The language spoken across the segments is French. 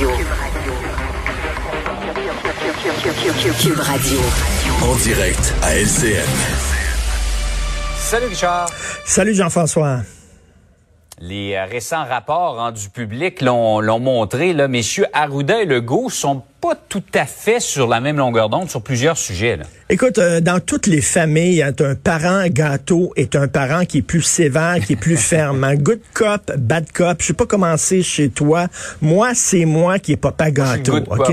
Radio. Cube Radio. En direct à LCN. Salut Richard. Salut Jean-François. Les euh, récents rapports rendus publics l'ont montré. Là, messieurs Arruda et Legault sont pas tout à fait sur la même longueur d'onde sur plusieurs sujets. Là. Écoute, euh, dans toutes les familles, un parent gâteau est un parent qui est plus sévère, qui est plus ferme. Un good cop, bad cop. Je sais pas comment c'est chez toi. Moi, c'est moi qui est papa gâteau, ok?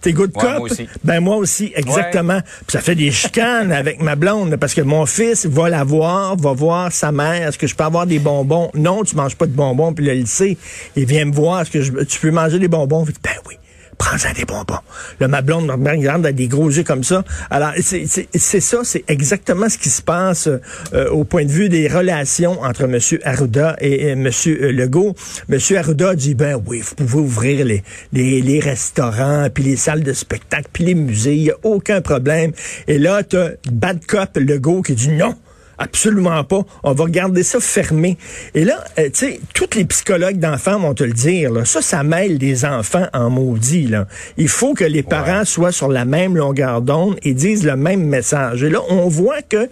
T'es good cop? Moi aussi. Ben moi aussi, exactement. Puis ça fait des chicanes avec ma blonde parce que mon fils va la voir, va voir sa mère. Est-ce que je peux avoir des bonbons? Non, tu manges pas de bonbons. Puis il sait. Il vient me voir. Est-ce que je, tu peux manger des bonbons? Ben oui prends-en des bonbons. Le ma blonde me regarde a des gros yeux comme ça. Alors, c'est ça, c'est exactement ce qui se passe euh, au point de vue des relations entre M. Arruda et, M. Legault. M. Arruda dit, ben oui, vous pouvez ouvrir les, les, les restaurants, puis les salles de spectacle, puis les musées, il n'y a aucun problème. Et là, tu as Bad Cop Legault qui dit non. Absolument pas. On va regarder ça fermé. Et là, euh, tu sais, tous les psychologues d'enfants vont te le dire. Là, ça, ça mêle des enfants en maudit. Là. Il faut que les parents soient sur la même longueur d'onde et disent le même message. Et là, on voit que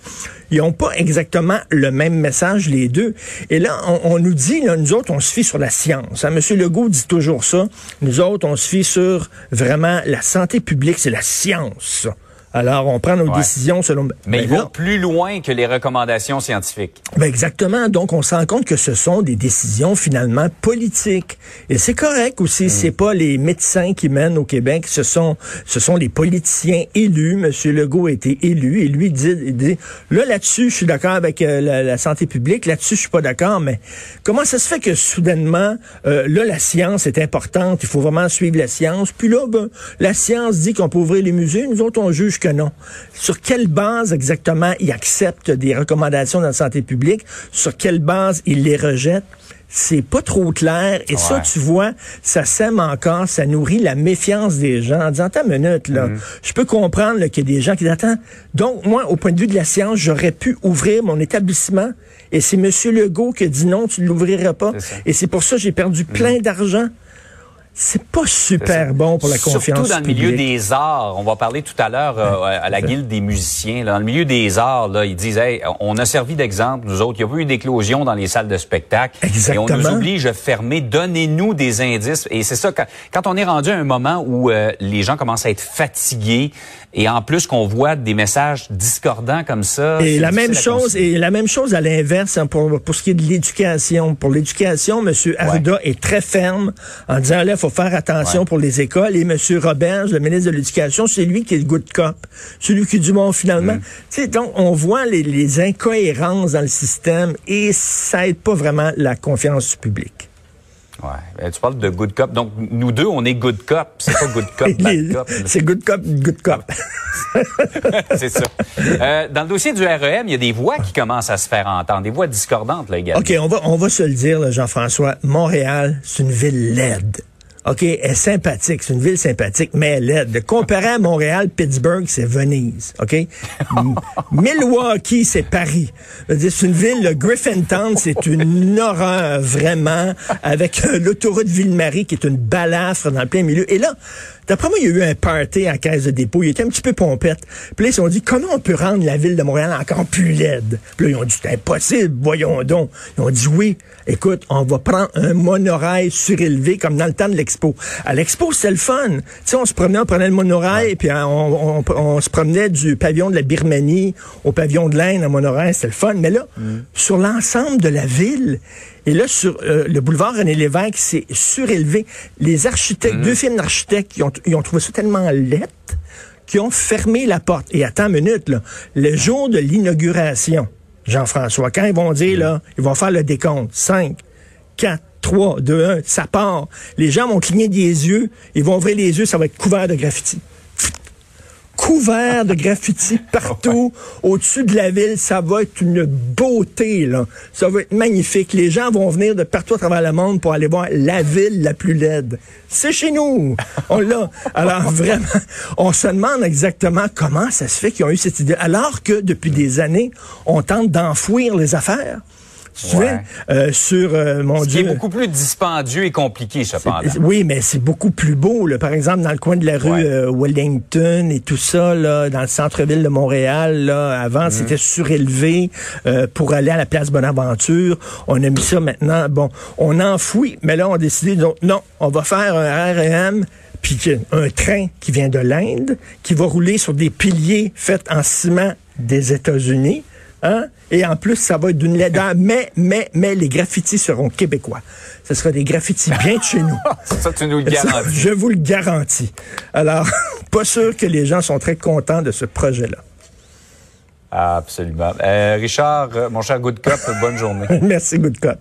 ils n'ont pas exactement le même message, les deux. Et là, on, nous dit, là, nous autres, on se fie sur la science. Hein? Monsieur Legault dit toujours ça. Nous autres, on se fie sur vraiment la santé publique, c'est la science. Alors, on prend nos décisions selon... Mais il va plus loin que les recommandations scientifiques. Ben exactement. Donc, on se rend compte que ce sont des décisions finalement politiques. Et c'est correct aussi. Mm. C'est pas les médecins qui mènent au Québec. Ce sont, ce sont les politiciens élus. Monsieur Legault a été élu et lui dit, dit là, là-dessus, je suis d'accord avec euh, la, santé publique. Là-dessus, je suis pas d'accord. Mais comment ça se fait que soudainement, euh, là, la science est importante? Il faut vraiment suivre la science. Puis là, ben, la science dit qu'on peut ouvrir les musées. Nous autres, on juge que non. Sur quelle base exactement il accepte des recommandations de la santé publique? Sur quelle base il les rejette? c'est pas trop clair. Et ça, tu vois, ça sème encore, ça nourrit la méfiance des gens en disant, attends une minute, là, mm-hmm. je peux comprendre qu'il y a des gens qui disent, attends, donc moi, au point de vue de la science, j'aurais pu ouvrir mon établissement et c'est M. Legault qui a dit non, tu ne l'ouvriras pas. Et c'est pour ça que j'ai perdu plein mm-hmm. d'argent c'est pas super bon pour la confiance Surtout dans le milieu des arts. On va parler tout à l'heure euh, à la guilde des musiciens. Dans le milieu des arts, là, ils disent, hey, on a servi d'exemple, nous autres. Il y a pas eu d'éclosion dans les salles de spectacle. Exactement. Et on nous oblige à fermer. Donnez-nous des indices. Et c'est ça, quand, quand, on est rendu à un moment où euh, les gens commencent à être fatigués, et en plus qu'on voit des messages discordants comme ça. Et la même chose, et la même chose à l'inverse hein, pour, pour ce qui est de l'éducation. Pour l'éducation, M. Arruda est très ferme en disant là, faut faire attention pour les écoles. Et M. Robert, le ministre de l'Éducation, c'est lui qui est le good cop. Celui qui dit bon finalement. Mm. Tu sais, donc on voit les, les incohérences dans le système et ça aide pas vraiment la confiance du public. Ouais. Ben, tu parles de good cop. Donc, nous deux, on est good cop. C'est pas good cop, bad cop. C'est good cop, good cop. c'est ça. Euh, dans le dossier du REM, il y a des voix qui commencent à se faire entendre, des voix discordantes, là, également. OK, on va, on va se le dire, Jean-François. Montréal, c'est une ville laide. OK, elle est sympathique, c'est une ville sympathique, mais elle est. Comparé à Montréal, Pittsburgh, c'est Venise. OK? Milwaukee, c'est Paris. C'est une ville, le Griffintown, c'est une horreur, vraiment, avec euh, l'autoroute Ville-Marie, qui est une balafre dans le plein milieu. Et là, D'après moi, il y a eu un party à Caisse de dépôt. Il était un petit peu pompette. Puis là, ils se sont dit, comment on peut rendre la ville de Montréal encore plus laide? Puis là, ils ont dit, c'est impossible, voyons donc. Ils ont dit, oui, écoute, on va prendre un monorail surélevé comme dans le temps de l'expo. À l'expo, c'était le fun. Tu sais, on se promenait, on prenait le monorail, puis on, se promenait du pavillon de la Birmanie au pavillon de l'Inde en monorail. C'était le fun. Mais là, mm. sur l'ensemble de la ville, et là, sur euh, le boulevard René Lévesque, c'est surélevé. Les architectes, mhm. deux films d'architectes, ils ont, ils ont trouvé ça tellement lettre qu'ils ont fermé la porte. Et attends une minute, là, le jour de l'inauguration, Jean-François, quand ils vont dire, mhm. là, ils vont faire le décompte, 5, 4, 3, 2, 1, ça part. Les gens vont cligner des yeux, ils vont ouvrir les yeux, ça va être couvert de graffiti couvert de graffiti partout au-dessus de la ville. Ça va être une beauté, là. Ça va être magnifique. Les gens vont venir de partout à travers le monde pour aller voir la ville la plus laide. C'est chez nous. On l'a. Alors, vraiment, on se demande exactement comment ça se fait qu'ils ont eu cette idée. Alors que depuis des années, on tente d'enfouir les affaires. Tu? Euh, sur, euh, mon Ce qui Dieu. est beaucoup plus dispendieux et compliqué, cependant. Oui, mais c'est beaucoup plus beau. Là. Par exemple, dans le coin de la rue Ouais. euh, Wellington et tout ça, là, dans le centre-ville de Montréal, là, avant, Mhm. c'était surélevé euh, pour aller à la place Bonaventure. On a mis ça maintenant. Bon, on enfouit, mais là, on a décidé, donc, non, on va faire un REM puis que- un train qui vient de l'Inde, qui va rouler sur des piliers faits en ciment des États-Unis. Hein? Et en plus, ça va être d'une laideur. Mais, mais, mais les graffitis seront québécois. Ce sera des graffitis bien de chez nous. Ça, tu nous le garantis. je vous le garantis. Alors, pas sûr que les gens sont très contents de ce projet-là. Absolument. Euh, Richard, mon cher Good Cop, bonne journée. Merci, Good Cop.